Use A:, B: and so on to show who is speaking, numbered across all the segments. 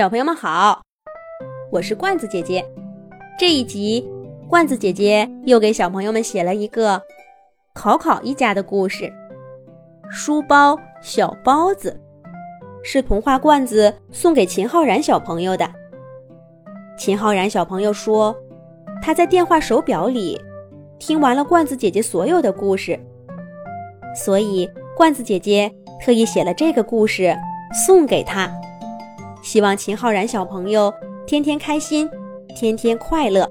A: 小朋友们好，我是罐子姐姐。这一集，罐子姐姐又给小朋友们写了一个考考一家的故事。书包小包子是童话罐子送给秦浩然小朋友的。秦浩然小朋友说，他在电话手表里听完了罐子姐姐所有的故事，所以罐子姐姐特意写了这个故事送给他。希望秦浩然小朋友天天开心，天天快乐。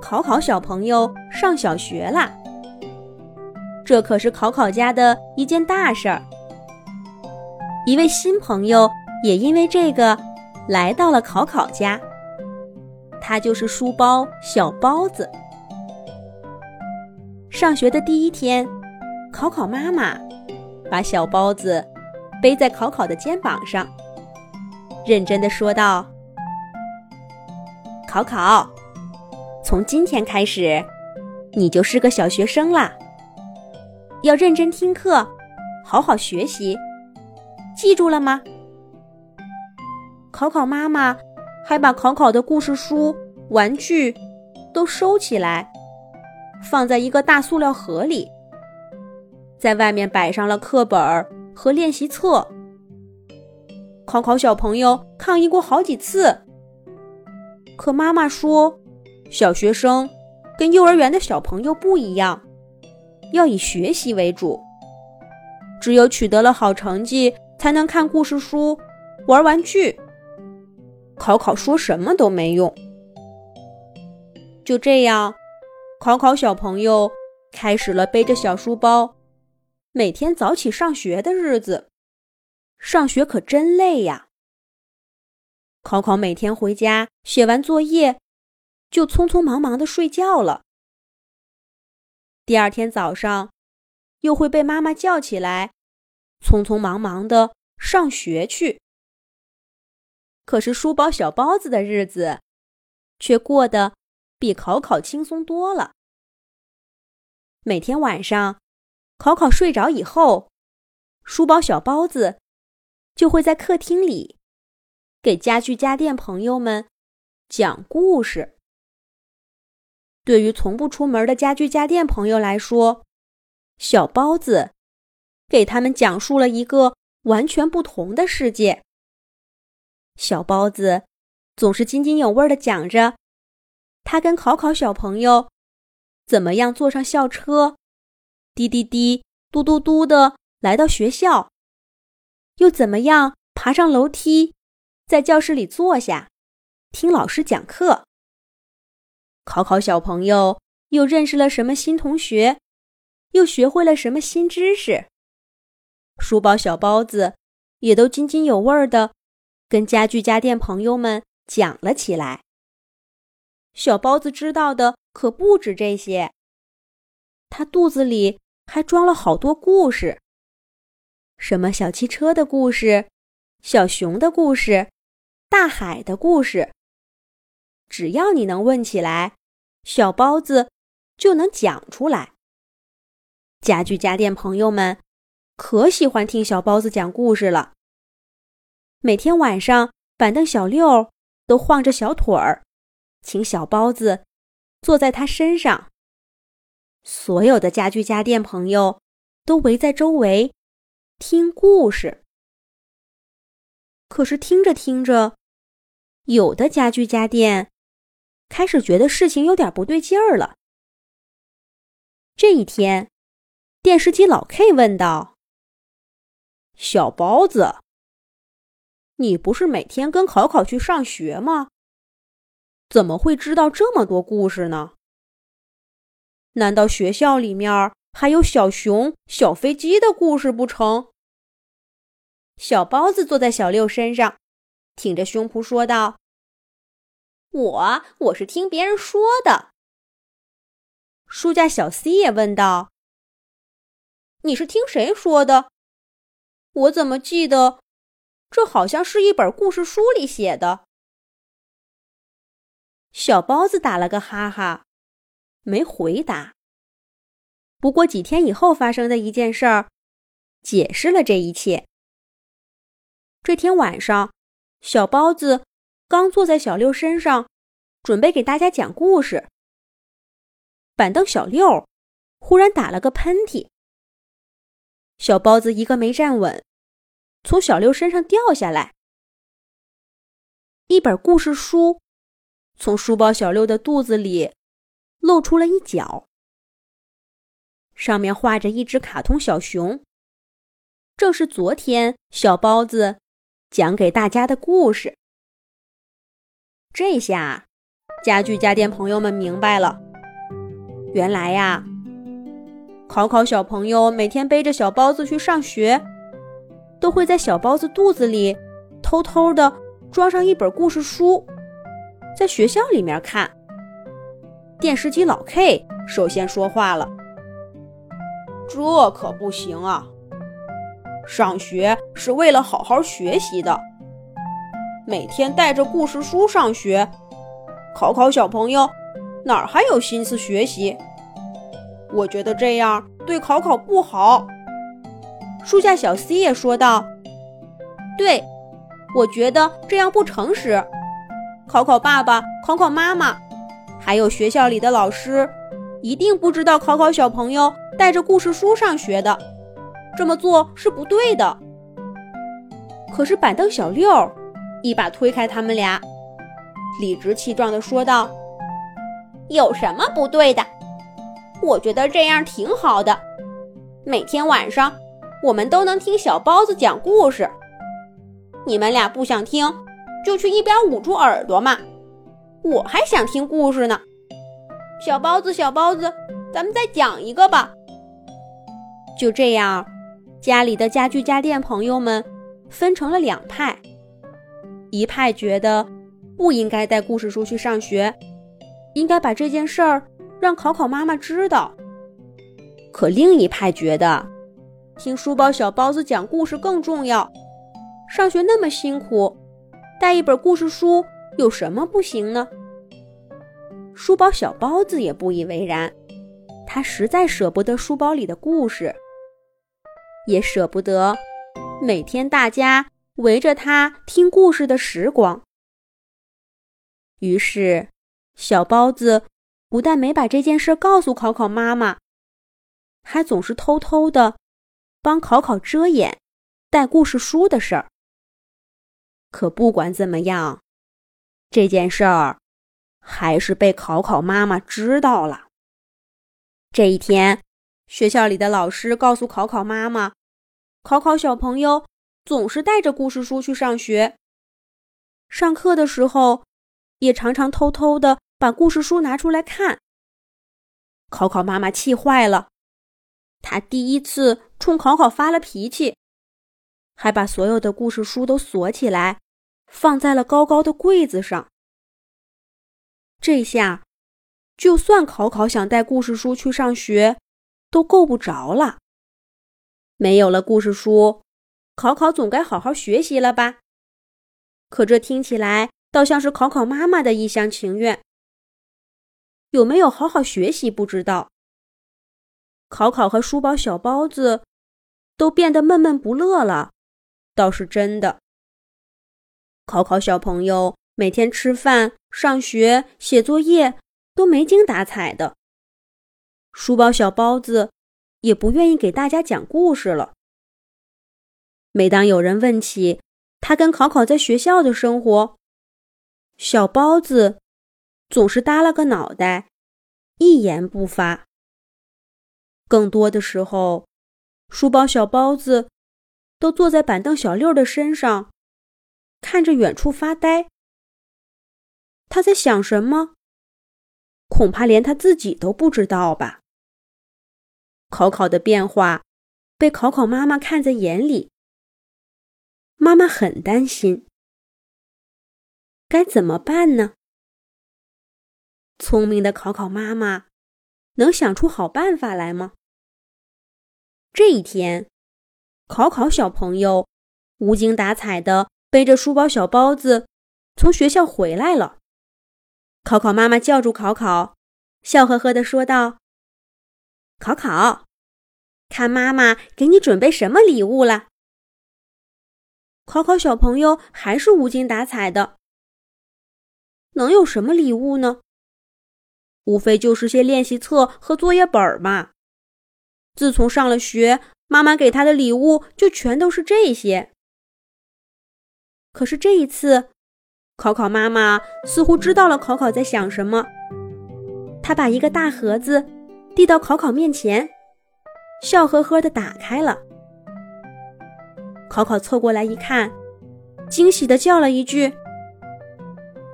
A: 考考小朋友上小学啦，这可是考考家的一件大事儿。一位新朋友也因为这个来到了考考家，他就是书包小包子。上学的第一天，考考妈妈把小包子。背在考考的肩膀上，认真的说道：“考考，从今天开始，你就是个小学生啦。要认真听课，好好学习，记住了吗？”考考妈妈还把考考的故事书、玩具都收起来，放在一个大塑料盒里，在外面摆上了课本儿。和练习册，考考小朋友抗议过好几次。可妈妈说，小学生跟幼儿园的小朋友不一样，要以学习为主。只有取得了好成绩，才能看故事书、玩玩具。考考说什么都没用。就这样，考考小朋友开始了背着小书包。每天早起上学的日子，上学可真累呀。考考每天回家写完作业，就匆匆忙忙的睡觉了。第二天早上，又会被妈妈叫起来，匆匆忙忙的上学去。可是书包小包子的日子，却过得比考考轻松多了。每天晚上。考考睡着以后，书包小包子就会在客厅里给家具家电朋友们讲故事。对于从不出门的家具家电朋友来说，小包子给他们讲述了一个完全不同的世界。小包子总是津津有味的讲着，他跟考考小朋友怎么样坐上校车。滴滴滴，嘟嘟嘟的来到学校，又怎么样爬上楼梯，在教室里坐下，听老师讲课。考考小朋友又认识了什么新同学，又学会了什么新知识。书包小包子也都津津有味的跟家具家电朋友们讲了起来。小包子知道的可不止这些。他肚子里还装了好多故事，什么小汽车的故事、小熊的故事、大海的故事。只要你能问起来，小包子就能讲出来。家具家电朋友们可喜欢听小包子讲故事了。每天晚上，板凳小六都晃着小腿儿，请小包子坐在他身上。所有的家具家电朋友都围在周围听故事。可是听着听着，有的家具家电开始觉得事情有点不对劲儿了。这一天，电视机老 K 问道：“小包子，你不是每天跟考考去上学吗？怎么会知道这么多故事呢？”难道学校里面还有小熊、小飞机的故事不成？小包子坐在小六身上，挺着胸脯说道：“我我是听别人说的。”书架小 C 也问道：“你是听谁说的？我怎么记得这好像是一本故事书里写的？”小包子打了个哈哈。没回答。不过几天以后发生的一件事儿，解释了这一切。这天晚上，小包子刚坐在小六身上，准备给大家讲故事。板凳小六忽然打了个喷嚏，小包子一个没站稳，从小六身上掉下来。一本故事书从书包小六的肚子里露出了一角，上面画着一只卡通小熊，正是昨天小包子讲给大家的故事。这下，家具家电朋友们明白了。原来呀，考考小朋友每天背着小包子去上学，都会在小包子肚子里偷偷的装上一本故事书，在学校里面看。电视机老 K 首先说话了：“
B: 这可不行啊！上学是为了好好学习的，每天带着故事书上学，考考小朋友。”哪儿还有心思学习？我觉得这样对考考不好。
A: 树下小 C 也说道：“对，我觉得这样不诚实。考考爸爸、考考妈妈，还有学校里的老师，一定不知道考考小朋友带着故事书上学的，这么做是不对的。”可是板凳小六一把推开他们俩，理直气壮地说道。有什么不对的？我觉得这样挺好的。每天晚上，我们都能听小包子讲故事。你们俩不想听，就去一边捂住耳朵嘛。我还想听故事呢。小包子，小包子，咱们再讲一个吧。就这样，家里的家具家电朋友们分成了两派。一派觉得不应该带故事书去上学。应该把这件事儿让考考妈妈知道。可另一派觉得，听书包小包子讲故事更重要。上学那么辛苦，带一本故事书有什么不行呢？书包小包子也不以为然，他实在舍不得书包里的故事，也舍不得每天大家围着他听故事的时光。于是。小包子不但没把这件事告诉考考妈妈，还总是偷偷的帮考考遮掩带故事书的事儿。可不管怎么样，这件事儿还是被考考妈妈知道了。这一天，学校里的老师告诉考考妈妈，考考小朋友总是带着故事书去上学，上课的时候。也常常偷偷的把故事书拿出来看。考考妈妈气坏了，她第一次冲考考发了脾气，还把所有的故事书都锁起来，放在了高高的柜子上。这下，就算考考想带故事书去上学，都够不着了。没有了故事书，考考总该好好学习了吧？可这听起来……倒像是考考妈妈的一厢情愿，有没有好好学习不知道。考考和书包小包子都变得闷闷不乐了，倒是真的。考考小朋友每天吃饭、上学、写作业都没精打采的，书包小包子也不愿意给大家讲故事了。每当有人问起他跟考考在学校的生活，小包子总是耷拉个脑袋，一言不发。更多的时候，书包小包子都坐在板凳小六的身上，看着远处发呆。他在想什么？恐怕连他自己都不知道吧。考考的变化被考考妈妈看在眼里，妈妈很担心。该怎么办呢？聪明的考考妈妈能想出好办法来吗？这一天，考考小朋友无精打采的背着书包小包子从学校回来了。考考妈妈叫住考考，笑呵呵的说道：“考考，看妈妈给你准备什么礼物了。”考考小朋友还是无精打采的。能有什么礼物呢？无非就是些练习册和作业本嘛。自从上了学，妈妈给他的礼物就全都是这些。可是这一次，考考妈妈似乎知道了考考在想什么，她把一个大盒子递到考考面前，笑呵呵的打开了。考考凑过来一看，惊喜的叫了一句：“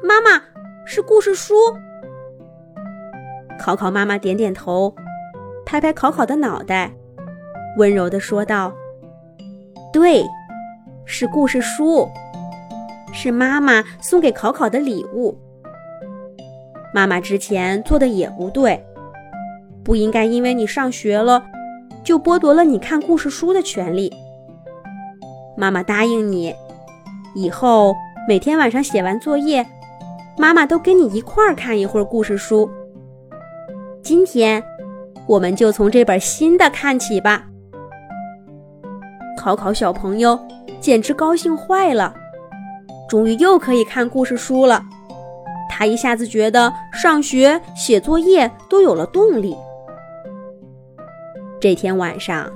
A: 妈妈，是故事书！”考考妈妈点点头，拍拍考考的脑袋，温柔的说道：“对，是故事书。”是妈妈送给考考的礼物。妈妈之前做的也不对，不应该因为你上学了，就剥夺了你看故事书的权利。妈妈答应你，以后每天晚上写完作业，妈妈都跟你一块儿看一会儿故事书。今天，我们就从这本新的看起吧。考考小朋友简直高兴坏了。终于又可以看故事书了，他一下子觉得上学、写作业都有了动力。这天晚上，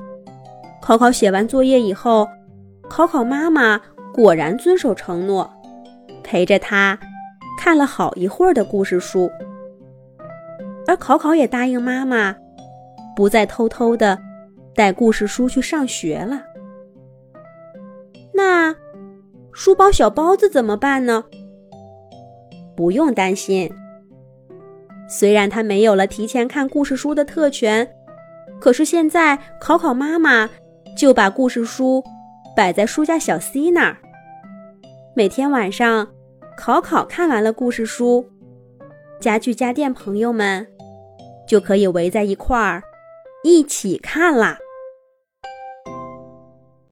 A: 考考写完作业以后，考考妈妈果然遵守承诺，陪着他看了好一会儿的故事书。而考考也答应妈妈，不再偷偷的带故事书去上学了。那。书包小包子怎么办呢？不用担心。虽然他没有了提前看故事书的特权，可是现在考考妈妈就把故事书摆在书架小 C 那儿。每天晚上，考考看完了故事书，家具家电朋友们就可以围在一块儿一起看啦。